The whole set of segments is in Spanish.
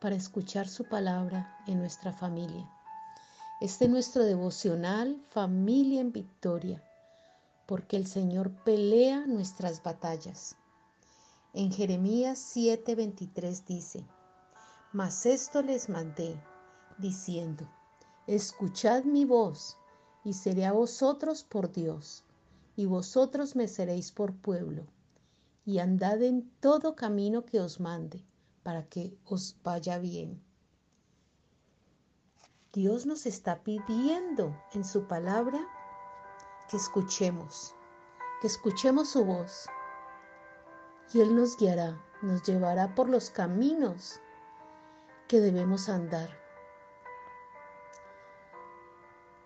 para escuchar su palabra en nuestra familia. Este es nuestro devocional Familia en Victoria, porque el Señor pelea nuestras batallas. En Jeremías 7:23 dice, Mas esto les mandé, diciendo, Escuchad mi voz, y seré a vosotros por Dios, y vosotros me seréis por pueblo, y andad en todo camino que os mande para que os vaya bien. Dios nos está pidiendo en su palabra que escuchemos, que escuchemos su voz. Y Él nos guiará, nos llevará por los caminos que debemos andar.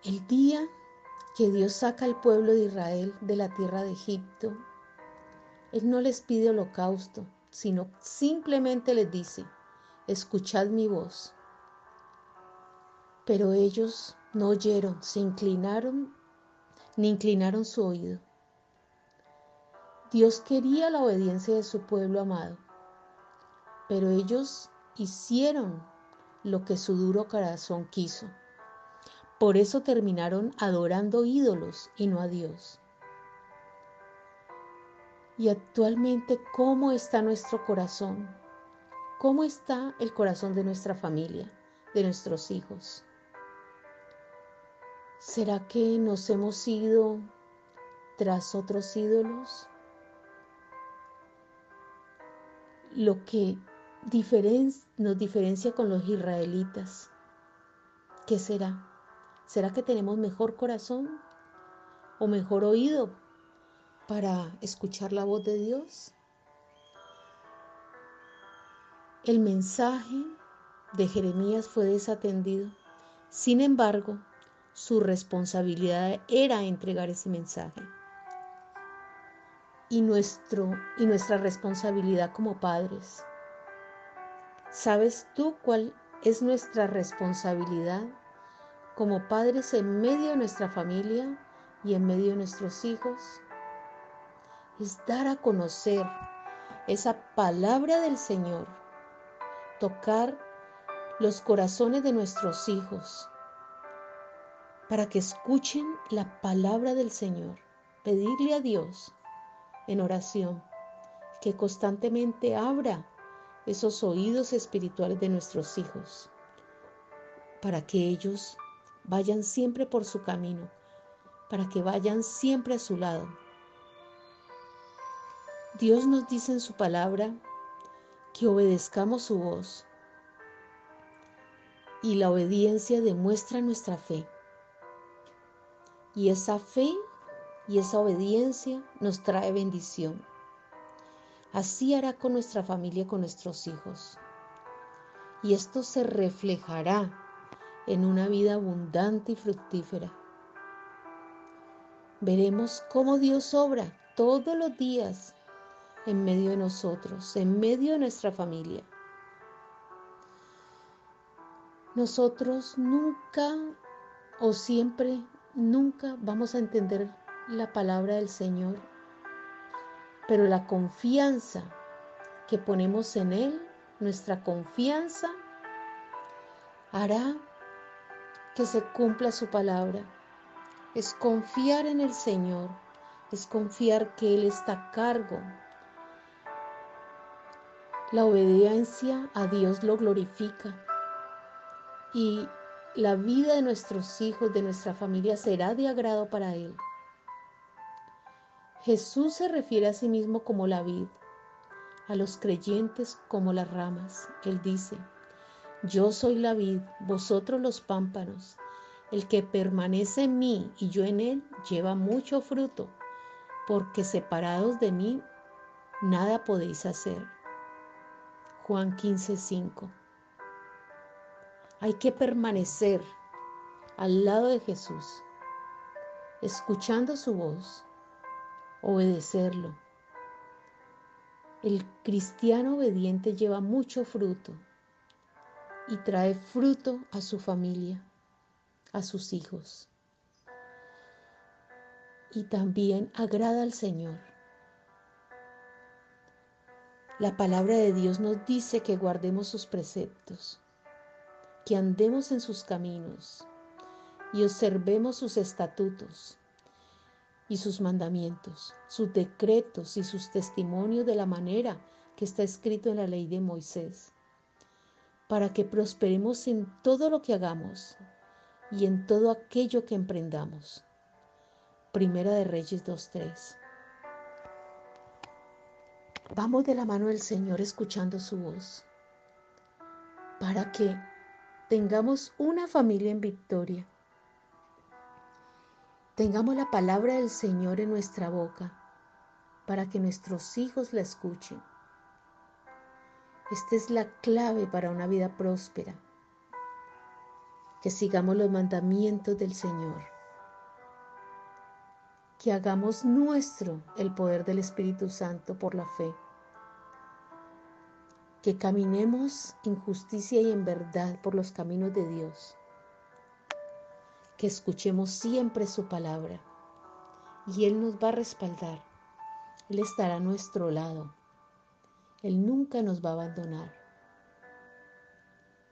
El día que Dios saca al pueblo de Israel de la tierra de Egipto, Él no les pide holocausto, sino simplemente les dice, escuchad mi voz. Pero ellos no oyeron, se inclinaron, ni inclinaron su oído. Dios quería la obediencia de su pueblo amado, pero ellos hicieron lo que su duro corazón quiso. Por eso terminaron adorando ídolos y no a Dios. Y actualmente, ¿cómo está nuestro corazón? ¿Cómo está el corazón de nuestra familia, de nuestros hijos? ¿Será que nos hemos ido tras otros ídolos? Lo que nos diferencia con los israelitas, ¿qué será? ¿Será que tenemos mejor corazón o mejor oído para escuchar la voz de Dios. El mensaje de Jeremías fue desatendido. Sin embargo, su responsabilidad era entregar ese mensaje. Y, nuestro, y nuestra responsabilidad como padres. ¿Sabes tú cuál es nuestra responsabilidad como padres en medio de nuestra familia y en medio de nuestros hijos? Es dar a conocer esa palabra del Señor, tocar los corazones de nuestros hijos para que escuchen la palabra del Señor, pedirle a Dios en oración que constantemente abra esos oídos espirituales de nuestros hijos para que ellos vayan siempre por su camino, para que vayan siempre a su lado Dios nos dice en su palabra que obedezcamos su voz y la obediencia demuestra nuestra fe. Y esa fe y esa obediencia nos trae bendición. Así hará con nuestra familia, con nuestros hijos. Y esto se reflejará en una vida abundante y fructífera. Veremos cómo Dios obra todos los días en medio de nosotros, en medio de nuestra familia. Nosotros nunca o siempre, nunca vamos a entender la palabra del Señor, pero la confianza que ponemos en Él, nuestra confianza, hará que se cumpla su palabra. Es confiar en el Señor, es confiar que Él está a cargo la obediencia a Dios lo glorifica y la vida de nuestros hijos, de nuestra familia será de agrado para Él. Jesús se refiere a sí mismo como la vid, a los creyentes como las ramas. Él dice, yo soy la vid, vosotros los pámpanos. El que permanece en mí y yo en él lleva mucho fruto, porque separados de mí nada podéis hacer. Juan 15:5. Hay que permanecer al lado de Jesús, escuchando su voz, obedecerlo. El cristiano obediente lleva mucho fruto y trae fruto a su familia, a sus hijos. Y también agrada al Señor. La palabra de Dios nos dice que guardemos sus preceptos, que andemos en sus caminos y observemos sus estatutos y sus mandamientos, sus decretos y sus testimonios de la manera que está escrito en la ley de Moisés, para que prosperemos en todo lo que hagamos y en todo aquello que emprendamos. Primera de Reyes 2.3 Vamos de la mano del Señor escuchando su voz para que tengamos una familia en victoria. Tengamos la palabra del Señor en nuestra boca para que nuestros hijos la escuchen. Esta es la clave para una vida próspera. Que sigamos los mandamientos del Señor. Que hagamos nuestro el poder del Espíritu Santo por la fe que caminemos en justicia y en verdad por los caminos de Dios, que escuchemos siempre su palabra y Él nos va a respaldar, Él estará a nuestro lado, Él nunca nos va a abandonar.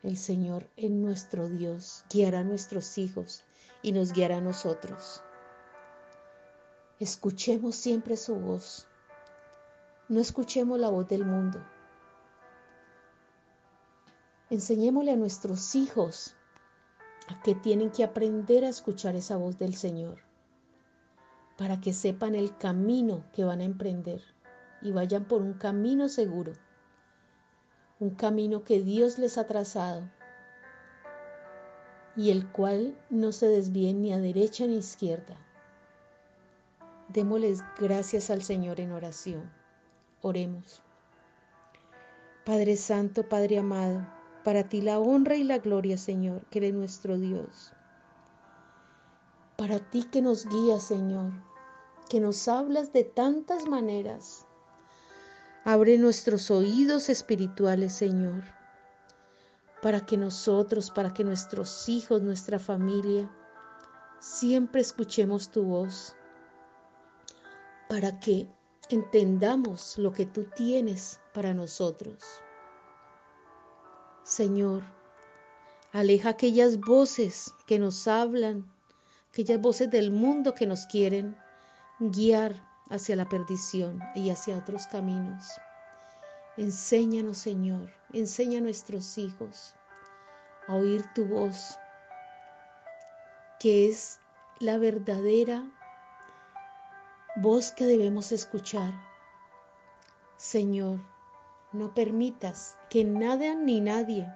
El Señor es nuestro Dios, guiará a nuestros hijos y nos guiará a nosotros. Escuchemos siempre su voz, no escuchemos la voz del mundo Enseñémosle a nuestros hijos a que tienen que aprender a escuchar esa voz del Señor para que sepan el camino que van a emprender y vayan por un camino seguro, un camino que Dios les ha trazado y el cual no se desvíen ni a derecha ni a izquierda. Démosles gracias al Señor en oración. Oremos. Padre Santo, Padre amado, para ti la honra y la gloria, Señor, que eres nuestro Dios. Para ti que nos guías, Señor, que nos hablas de tantas maneras. Abre nuestros oídos espirituales, Señor, para que nosotros, para que nuestros hijos, nuestra familia, siempre escuchemos tu voz, para que entendamos lo que tú tienes para nosotros. Señor, aleja aquellas voces que nos hablan, aquellas voces del mundo que nos quieren guiar hacia la perdición y hacia otros caminos. Enséñanos, Señor, enseña a nuestros hijos a oír tu voz, que es la verdadera voz que debemos escuchar. Señor, no permitas que nada ni nadie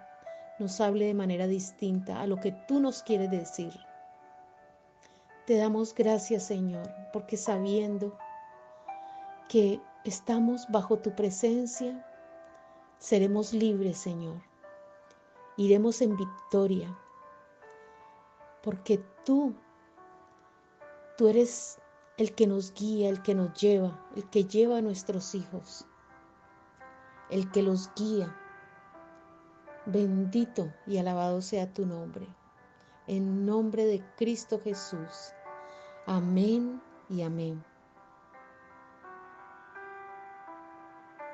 nos hable de manera distinta a lo que tú nos quieres decir. Te damos gracias, Señor, porque sabiendo que estamos bajo tu presencia, seremos libres, Señor. Iremos en victoria, porque tú, tú eres el que nos guía, el que nos lleva, el que lleva a nuestros hijos el que los guía. Bendito y alabado sea tu nombre. En nombre de Cristo Jesús. Amén y amén.